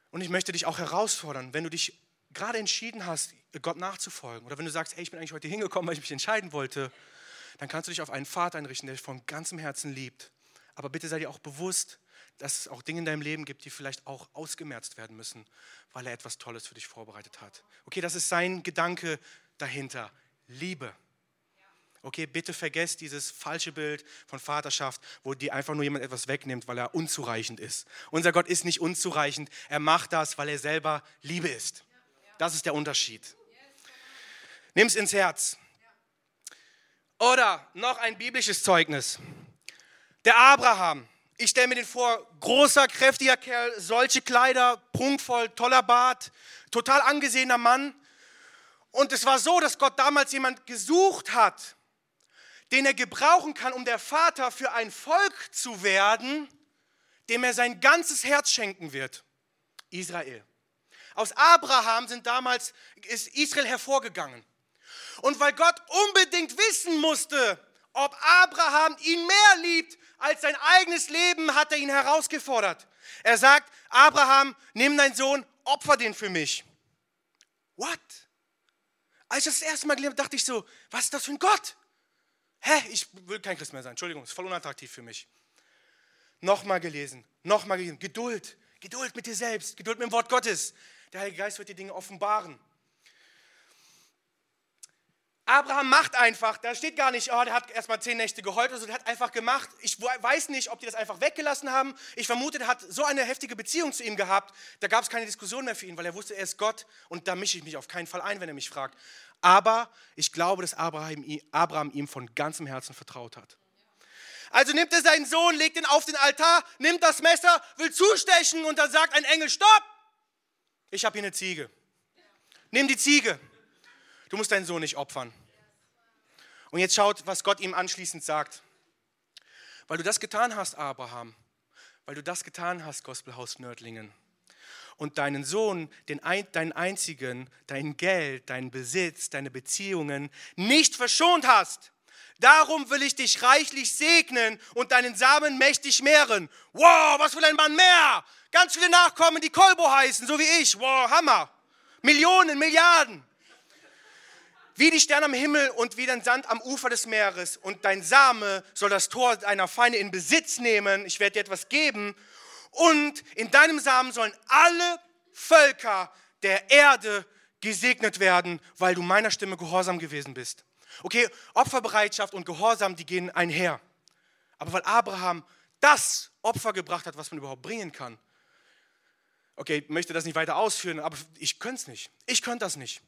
Und ich möchte dich auch herausfordern, wenn du dich gerade entschieden hast, Gott nachzufolgen oder wenn du sagst, hey, ich bin eigentlich heute hingekommen, weil ich mich entscheiden wollte, dann kannst du dich auf einen Vater einrichten, der dich von ganzem Herzen liebt. Aber bitte sei dir auch bewusst, dass es auch Dinge in deinem Leben gibt, die vielleicht auch ausgemerzt werden müssen, weil er etwas Tolles für dich vorbereitet hat. Okay, das ist sein Gedanke dahinter. Liebe. Okay, bitte vergesst dieses falsche Bild von Vaterschaft, wo dir einfach nur jemand etwas wegnimmt, weil er unzureichend ist. Unser Gott ist nicht unzureichend. Er macht das, weil er selber Liebe ist. Das ist der Unterschied. Nimm es ins Herz. Oder noch ein biblisches Zeugnis. Der Abraham Ich stelle mir den vor, großer, kräftiger Kerl, solche Kleider, prunkvoll, toller Bart, total angesehener Mann. Und es war so, dass Gott damals jemand gesucht hat, den er gebrauchen kann, um der Vater für ein Volk zu werden, dem er sein ganzes Herz schenken wird. Israel. Aus Abraham sind damals, ist Israel hervorgegangen. Und weil Gott unbedingt wissen musste, ob Abraham ihn mehr liebt als sein eigenes Leben, hat er ihn herausgefordert. Er sagt, Abraham, nimm deinen Sohn, opfer den für mich. What? Als ich das, erste Mal gelernt habe, dachte ich so, was ist das für ein Gott? Hä, ich will kein Christ mehr sein. Entschuldigung, ist voll unattraktiv für mich. Nochmal gelesen, nochmal gelesen. Geduld, Geduld mit dir selbst, Geduld mit dem Wort Gottes. Der Heilige Geist wird dir Dinge offenbaren. Abraham macht einfach, da steht gar nicht, oh, der hat erstmal zehn Nächte geheult, also der hat einfach gemacht. Ich weiß nicht, ob die das einfach weggelassen haben. Ich vermute, der hat so eine heftige Beziehung zu ihm gehabt, da gab es keine Diskussion mehr für ihn, weil er wusste, er ist Gott und da mische ich mich auf keinen Fall ein, wenn er mich fragt. Aber ich glaube, dass Abraham, Abraham ihm von ganzem Herzen vertraut hat. Also nimmt er seinen Sohn, legt ihn auf den Altar, nimmt das Messer, will zustechen und dann sagt ein Engel, stopp, ich habe hier eine Ziege. Nimm die Ziege. Du musst deinen Sohn nicht opfern. Und jetzt schaut, was Gott ihm anschließend sagt. Weil du das getan hast, Abraham, weil du das getan hast, Gospelhaus Nördlingen, und deinen Sohn, den, deinen einzigen, dein Geld, deinen Besitz, deine Beziehungen nicht verschont hast, darum will ich dich reichlich segnen und deinen Samen mächtig mehren. Wow, was will ein Mann mehr? Ganz viele Nachkommen, die Kolbo heißen, so wie ich. Wow, Hammer. Millionen, Milliarden wie die Sterne am Himmel und wie den Sand am Ufer des Meeres. Und dein Same soll das Tor deiner Feinde in Besitz nehmen. Ich werde dir etwas geben. Und in deinem Samen sollen alle Völker der Erde gesegnet werden, weil du meiner Stimme gehorsam gewesen bist. Okay, Opferbereitschaft und Gehorsam, die gehen einher. Aber weil Abraham das Opfer gebracht hat, was man überhaupt bringen kann. Okay, ich möchte das nicht weiter ausführen, aber ich könnte es nicht. Ich könnte das nicht.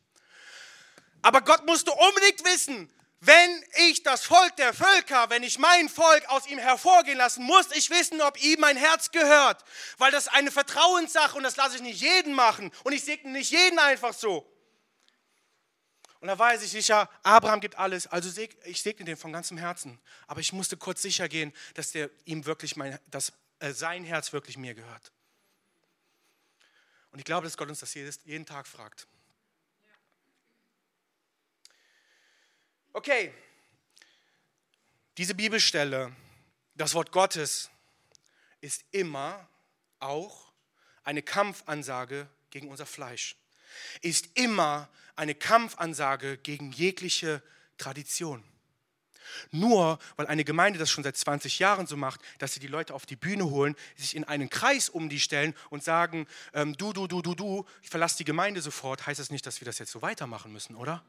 Aber Gott musste unbedingt wissen, wenn ich das Volk der Völker, wenn ich mein Volk aus ihm hervorgehen lassen, muss ich wissen, ob ihm mein Herz gehört. Weil das eine Vertrauenssache und das lasse ich nicht jeden machen. Und ich segne nicht jeden einfach so. Und da weiß ich sicher, Abraham gibt alles, also ich segne den von ganzem Herzen. Aber ich musste kurz sicher gehen, dass der ihm wirklich mein, dass äh, sein Herz wirklich mir gehört. Und ich glaube, dass Gott uns das jeden Tag fragt. Okay, diese Bibelstelle, das Wort Gottes, ist immer auch eine Kampfansage gegen unser Fleisch, ist immer eine Kampfansage gegen jegliche Tradition. Nur weil eine Gemeinde das schon seit 20 Jahren so macht, dass sie die Leute auf die Bühne holen, sich in einen Kreis um die stellen und sagen, ähm, du, du, du, du, du, ich verlasse die Gemeinde sofort, heißt das nicht, dass wir das jetzt so weitermachen müssen, oder?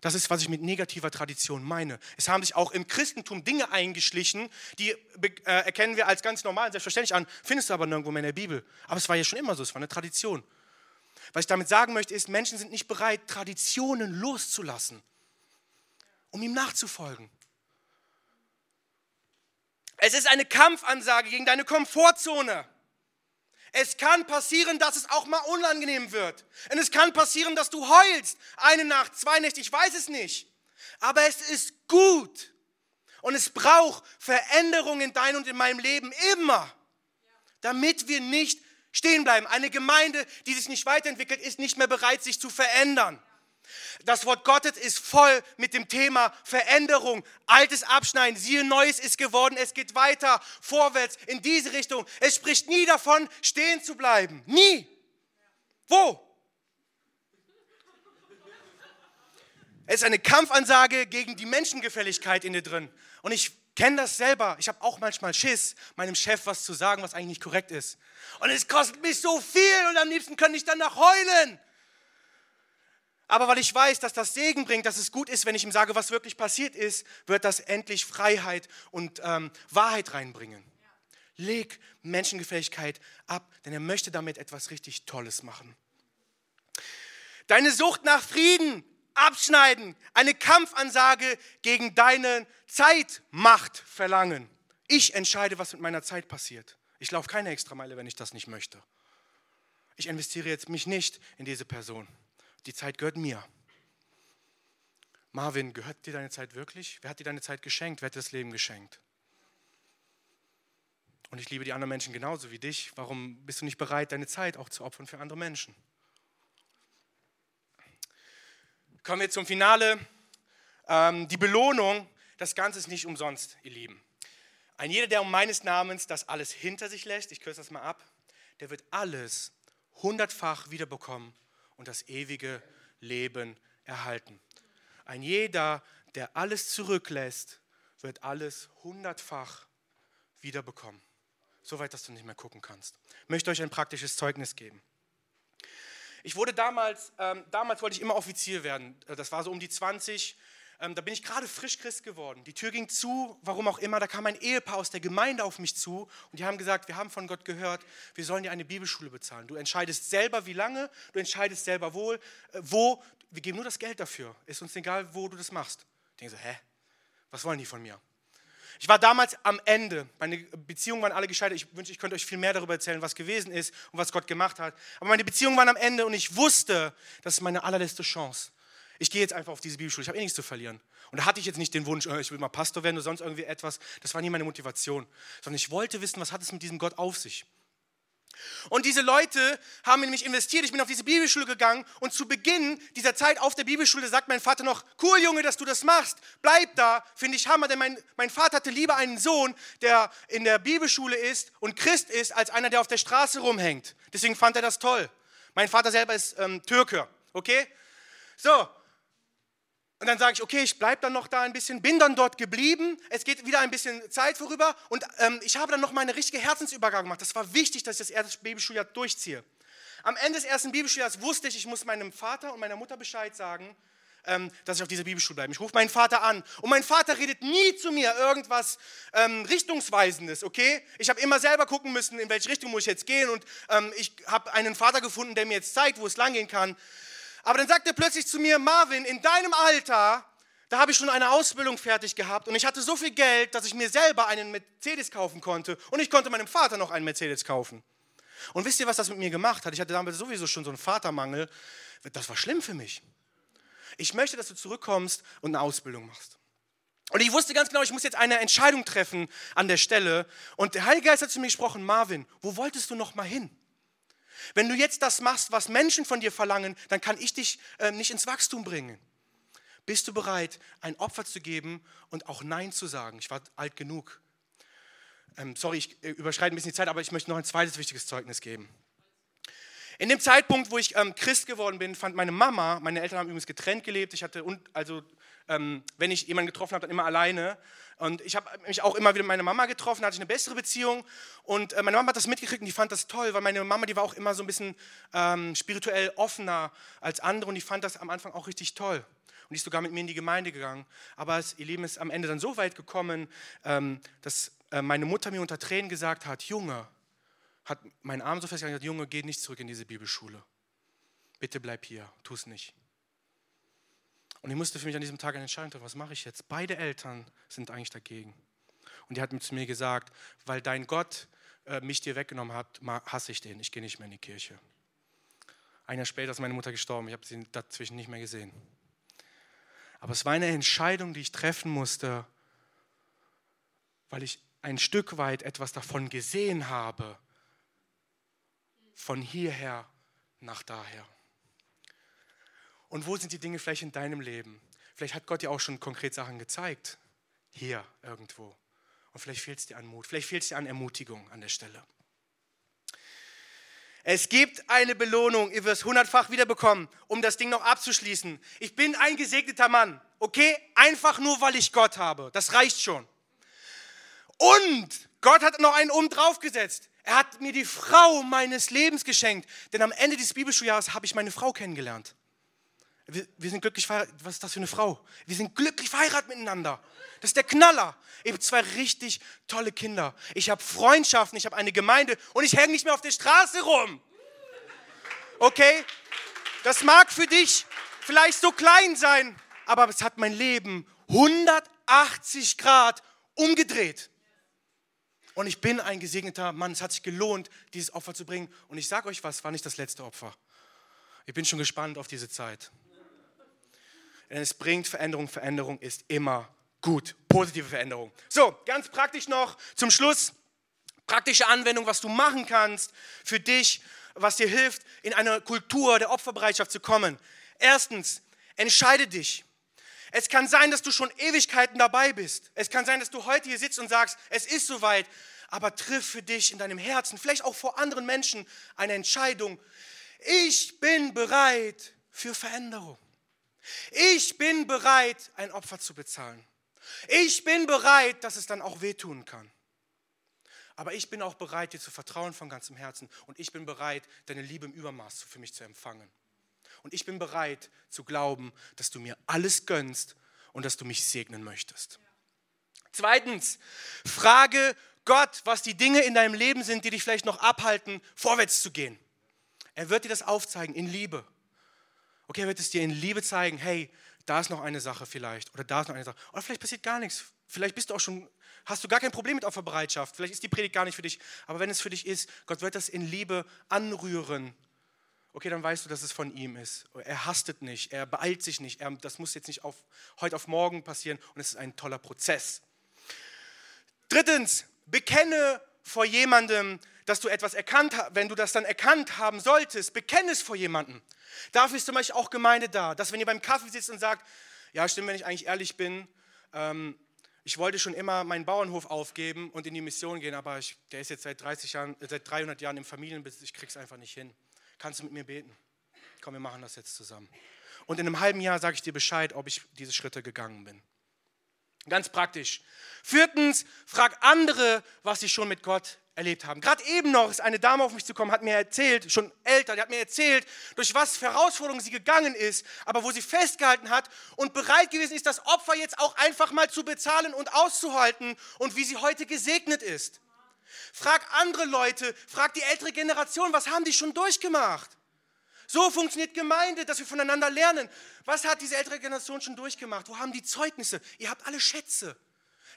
Das ist, was ich mit negativer Tradition meine. Es haben sich auch im Christentum Dinge eingeschlichen, die äh, erkennen wir als ganz normal, selbstverständlich an, findest du aber nirgendwo mehr in der Bibel. Aber es war ja schon immer so, es war eine Tradition. Was ich damit sagen möchte, ist, Menschen sind nicht bereit, Traditionen loszulassen, um ihm nachzufolgen. Es ist eine Kampfansage gegen deine Komfortzone. Es kann passieren, dass es auch mal unangenehm wird. Und es kann passieren, dass du heulst. Eine Nacht, zwei Nächte, ich weiß es nicht. Aber es ist gut. Und es braucht Veränderungen in deinem und in meinem Leben immer, damit wir nicht stehen bleiben. Eine Gemeinde, die sich nicht weiterentwickelt, ist nicht mehr bereit, sich zu verändern. Das Wort Gottes ist voll mit dem Thema Veränderung, altes Abschneiden, siehe Neues ist geworden, es geht weiter, vorwärts, in diese Richtung. Es spricht nie davon, stehen zu bleiben. Nie. Wo? Es ist eine Kampfansage gegen die Menschengefälligkeit in dir drin. Und ich kenne das selber. Ich habe auch manchmal Schiss, meinem Chef was zu sagen, was eigentlich nicht korrekt ist. Und es kostet mich so viel und am liebsten könnte ich danach heulen. Aber weil ich weiß, dass das Segen bringt, dass es gut ist, wenn ich ihm sage, was wirklich passiert ist, wird das endlich Freiheit und ähm, Wahrheit reinbringen. Leg Menschengefälligkeit ab, denn er möchte damit etwas richtig Tolles machen. Deine Sucht nach Frieden abschneiden, eine Kampfansage gegen deine Zeitmacht verlangen. Ich entscheide, was mit meiner Zeit passiert. Ich laufe keine Extrameile, wenn ich das nicht möchte. Ich investiere jetzt mich nicht in diese Person. Die Zeit gehört mir. Marvin, gehört dir deine Zeit wirklich? Wer hat dir deine Zeit geschenkt? Wer hat dir das Leben geschenkt? Und ich liebe die anderen Menschen genauso wie dich. Warum bist du nicht bereit, deine Zeit auch zu opfern für andere Menschen? Kommen wir zum Finale. Ähm, die Belohnung, das Ganze ist nicht umsonst, ihr Lieben. Ein jeder, der um meines Namens das alles hinter sich lässt, ich kürze das mal ab, der wird alles hundertfach wiederbekommen und das ewige Leben erhalten. Ein jeder, der alles zurücklässt, wird alles hundertfach wiederbekommen so weit, dass du nicht mehr gucken kannst. Ich möchte euch ein praktisches Zeugnis geben. Ich wurde damals, ähm, damals wollte ich immer Offizier werden. Äh, das war so um die 20. Ähm, da bin ich gerade frisch Christ geworden. Die Tür ging zu, warum auch immer. Da kam ein Ehepaar aus der Gemeinde auf mich zu und die haben gesagt, wir haben von Gott gehört, wir sollen dir eine Bibelschule bezahlen. Du entscheidest selber, wie lange, du entscheidest selber wohl, äh, wo. Wir geben nur das Geld dafür. Ist uns egal, wo du das machst. Ich denke so, hä? Was wollen die von mir? Ich war damals am Ende. Meine Beziehungen waren alle gescheitert. Ich wünsche, ich könnte euch viel mehr darüber erzählen, was gewesen ist und was Gott gemacht hat. Aber meine Beziehungen waren am Ende und ich wusste, das ist meine allerletzte Chance. Ich gehe jetzt einfach auf diese Bibelschule. Ich habe eh nichts zu verlieren. Und da hatte ich jetzt nicht den Wunsch, oh, ich will mal Pastor werden oder sonst irgendwie etwas. Das war nie meine Motivation. Sondern ich wollte wissen, was hat es mit diesem Gott auf sich. Und diese Leute haben in mich investiert. Ich bin auf diese Bibelschule gegangen und zu Beginn dieser Zeit auf der Bibelschule sagt mein Vater noch, cool Junge, dass du das machst, bleib da, finde ich Hammer, denn mein, mein Vater hatte lieber einen Sohn, der in der Bibelschule ist und Christ ist, als einer, der auf der Straße rumhängt. Deswegen fand er das toll. Mein Vater selber ist ähm, Türke, okay? So, und dann sage ich, okay, ich bleibe dann noch da ein bisschen, bin dann dort geblieben. Es geht wieder ein bisschen Zeit vorüber und ähm, ich habe dann noch meine richtige Herzensübergabe gemacht. Das war wichtig, dass ich das erste Bibelschuljahr durchziehe. Am Ende des ersten Bibelschuljahres wusste ich, ich muss meinem Vater und meiner Mutter Bescheid sagen, ähm, dass ich auf dieser Bibelschule bleibe. Ich rufe meinen Vater an und mein Vater redet nie zu mir irgendwas ähm, Richtungsweisendes, okay? Ich habe immer selber gucken müssen, in welche Richtung muss ich jetzt gehen und ähm, ich habe einen Vater gefunden, der mir jetzt zeigt, wo es langgehen kann. Aber dann sagt er plötzlich zu mir, Marvin, in deinem Alter, da habe ich schon eine Ausbildung fertig gehabt und ich hatte so viel Geld, dass ich mir selber einen Mercedes kaufen konnte und ich konnte meinem Vater noch einen Mercedes kaufen. Und wisst ihr, was das mit mir gemacht hat? Ich hatte damals sowieso schon so einen Vatermangel. Das war schlimm für mich. Ich möchte, dass du zurückkommst und eine Ausbildung machst. Und ich wusste ganz genau, ich muss jetzt eine Entscheidung treffen an der Stelle. Und der Heilige Geist hat zu mir gesprochen, Marvin, wo wolltest du noch mal hin? Wenn du jetzt das machst, was Menschen von dir verlangen, dann kann ich dich äh, nicht ins Wachstum bringen. Bist du bereit, ein Opfer zu geben und auch Nein zu sagen? Ich war alt genug. Ähm, sorry, ich äh, überschreite ein bisschen die Zeit, aber ich möchte noch ein zweites wichtiges Zeugnis geben. In dem Zeitpunkt, wo ich ähm, Christ geworden bin, fand meine Mama, meine Eltern haben übrigens getrennt gelebt. Ich hatte, also, ähm, wenn ich jemanden getroffen habe, dann immer alleine. Und ich habe mich auch immer wieder mit meiner Mama getroffen, hatte ich eine bessere Beziehung. Und äh, meine Mama hat das mitgekriegt und die fand das toll, weil meine Mama, die war auch immer so ein bisschen ähm, spirituell offener als andere und die fand das am Anfang auch richtig toll. Und die ist sogar mit mir in die Gemeinde gegangen. Aber es, ihr Leben ist am Ende dann so weit gekommen, ähm, dass äh, meine Mutter mir unter Tränen gesagt hat, Junge, hat meinen Arm so festgehalten, Junge, geh nicht zurück in diese Bibelschule. Bitte bleib hier, tu es nicht. Und ich musste für mich an diesem Tag eine Entscheidung treffen, was mache ich jetzt? Beide Eltern sind eigentlich dagegen. Und die hat zu mir gesagt, weil dein Gott äh, mich dir weggenommen hat, hasse ich den, ich gehe nicht mehr in die Kirche. Ein Jahr später ist meine Mutter gestorben, ich habe sie dazwischen nicht mehr gesehen. Aber es war eine Entscheidung, die ich treffen musste, weil ich ein Stück weit etwas davon gesehen habe, von hierher nach daher. Und wo sind die Dinge vielleicht in deinem Leben? Vielleicht hat Gott dir auch schon konkret Sachen gezeigt. Hier irgendwo. Und vielleicht fehlt es dir an Mut. Vielleicht fehlt es dir an Ermutigung an der Stelle. Es gibt eine Belohnung, ihr wirst hundertfach wiederbekommen, um das Ding noch abzuschließen. Ich bin ein gesegneter Mann, okay? Einfach nur, weil ich Gott habe. Das reicht schon. Und Gott hat noch einen oben drauf gesetzt. Er hat mir die Frau meines Lebens geschenkt. Denn am Ende dieses Bibelschuljahres habe ich meine Frau kennengelernt. Wir, wir, sind glücklich verheiratet. Was ist das für eine Frau? Wir sind glücklich verheiratet miteinander. Das ist der Knaller. Ich habe zwei richtig tolle Kinder. Ich habe Freundschaften, ich habe eine Gemeinde und ich hänge nicht mehr auf der Straße rum. Okay? Das mag für dich vielleicht so klein sein, aber es hat mein Leben 180 Grad umgedreht. Und ich bin ein gesegneter Mann. Es hat sich gelohnt, dieses Opfer zu bringen. Und ich sage euch was, war nicht das letzte Opfer. Ich bin schon gespannt auf diese Zeit. Denn es bringt Veränderung. Veränderung ist immer gut. Positive Veränderung. So, ganz praktisch noch zum Schluss. Praktische Anwendung, was du machen kannst für dich, was dir hilft, in eine Kultur der Opferbereitschaft zu kommen. Erstens, entscheide dich. Es kann sein, dass du schon Ewigkeiten dabei bist. Es kann sein, dass du heute hier sitzt und sagst, es ist soweit, aber triff für dich in deinem Herzen, vielleicht auch vor anderen Menschen, eine Entscheidung. Ich bin bereit für Veränderung. Ich bin bereit, ein Opfer zu bezahlen. Ich bin bereit, dass es dann auch wehtun kann. Aber ich bin auch bereit, dir zu vertrauen von ganzem Herzen. Und ich bin bereit, deine Liebe im Übermaß für mich zu empfangen. Und ich bin bereit zu glauben, dass du mir alles gönnst und dass du mich segnen möchtest. Zweitens, frage Gott, was die Dinge in deinem Leben sind, die dich vielleicht noch abhalten, vorwärts zu gehen. Er wird dir das aufzeigen in Liebe. Okay, er wird es dir in Liebe zeigen, hey, da ist noch eine Sache vielleicht oder da ist noch eine Sache. Oder vielleicht passiert gar nichts. Vielleicht bist du auch schon, hast du gar kein Problem mit Opferbereitschaft. Vielleicht ist die Predigt gar nicht für dich. Aber wenn es für dich ist, Gott wird das in Liebe anrühren okay, dann weißt du, dass es von ihm ist. Er hastet nicht, er beeilt sich nicht, er, das muss jetzt nicht auf, heute auf morgen passieren und es ist ein toller Prozess. Drittens, bekenne vor jemandem, dass du etwas erkannt hast, wenn du das dann erkannt haben solltest, bekenne es vor jemandem. Dafür ist zum Beispiel auch Gemeinde da, dass wenn ihr beim Kaffee sitzt und sagt, ja stimmt, wenn ich eigentlich ehrlich bin, ähm, ich wollte schon immer meinen Bauernhof aufgeben und in die Mission gehen, aber ich, der ist jetzt seit, 30 Jahren, seit 300 Jahren im Familienbesitz, ich krieg's einfach nicht hin kannst du mit mir beten? Komm, wir machen das jetzt zusammen. Und in einem halben Jahr sage ich dir Bescheid, ob ich diese Schritte gegangen bin. Ganz praktisch. Viertens, frag andere, was sie schon mit Gott erlebt haben. Gerade eben noch ist eine Dame auf mich zugekommen, hat mir erzählt, schon älter, die hat mir erzählt, durch was für Herausforderungen sie gegangen ist, aber wo sie festgehalten hat und bereit gewesen ist, das Opfer jetzt auch einfach mal zu bezahlen und auszuhalten und wie sie heute gesegnet ist. Frag andere Leute, frag die ältere Generation, was haben die schon durchgemacht? So funktioniert Gemeinde, dass wir voneinander lernen. Was hat diese ältere Generation schon durchgemacht? Wo haben die Zeugnisse? Ihr habt alle Schätze.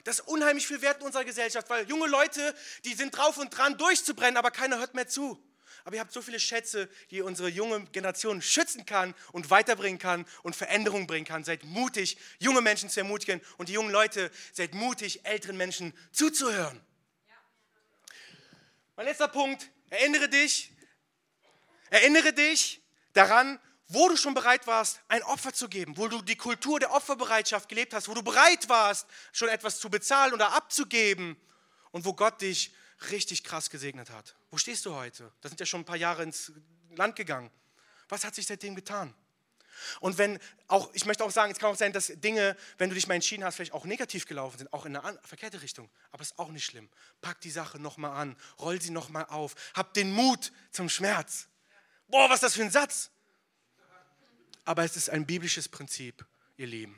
Das ist unheimlich viel wert in unserer Gesellschaft, weil junge Leute, die sind drauf und dran durchzubrennen, aber keiner hört mehr zu. Aber ihr habt so viele Schätze, die unsere junge Generation schützen kann und weiterbringen kann und Veränderung bringen kann. Seid mutig, junge Menschen zu ermutigen und die jungen Leute, seid mutig, älteren Menschen zuzuhören. Mein letzter Punkt, erinnere dich, erinnere dich daran, wo du schon bereit warst, ein Opfer zu geben, wo du die Kultur der Opferbereitschaft gelebt hast, wo du bereit warst, schon etwas zu bezahlen oder abzugeben und wo Gott dich richtig krass gesegnet hat. Wo stehst du heute? Da sind ja schon ein paar Jahre ins Land gegangen. Was hat sich seitdem getan? Und wenn auch, ich möchte auch sagen, es kann auch sein, dass Dinge, wenn du dich mal entschieden hast, vielleicht auch negativ gelaufen sind, auch in eine verkehrte Richtung. Aber es ist auch nicht schlimm. Pack die Sache nochmal an, roll sie nochmal auf, hab den Mut zum Schmerz. Boah, was ist das für ein Satz? Aber es ist ein biblisches Prinzip, ihr Lieben.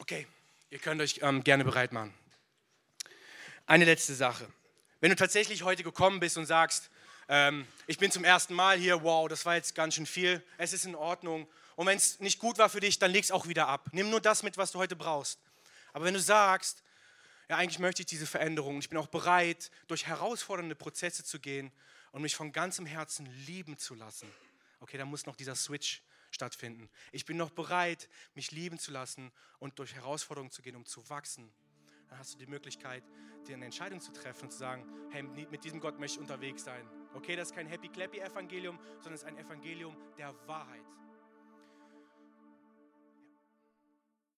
Okay, ihr könnt euch ähm, gerne bereit machen. Eine letzte Sache. Wenn du tatsächlich heute gekommen bist und sagst, ähm, ich bin zum ersten Mal hier, wow, das war jetzt ganz schön viel, es ist in Ordnung. Und wenn es nicht gut war für dich, dann leg es auch wieder ab. Nimm nur das mit, was du heute brauchst. Aber wenn du sagst, ja, eigentlich möchte ich diese Veränderung, ich bin auch bereit, durch herausfordernde Prozesse zu gehen und mich von ganzem Herzen lieben zu lassen, okay, dann muss noch dieser Switch stattfinden. Ich bin noch bereit, mich lieben zu lassen und durch Herausforderungen zu gehen, um zu wachsen. Dann hast du die Möglichkeit, dir eine Entscheidung zu treffen und zu sagen, hey, mit diesem Gott möchte ich unterwegs sein. Okay, das ist kein Happy Clappy Evangelium, sondern es ist ein Evangelium der Wahrheit.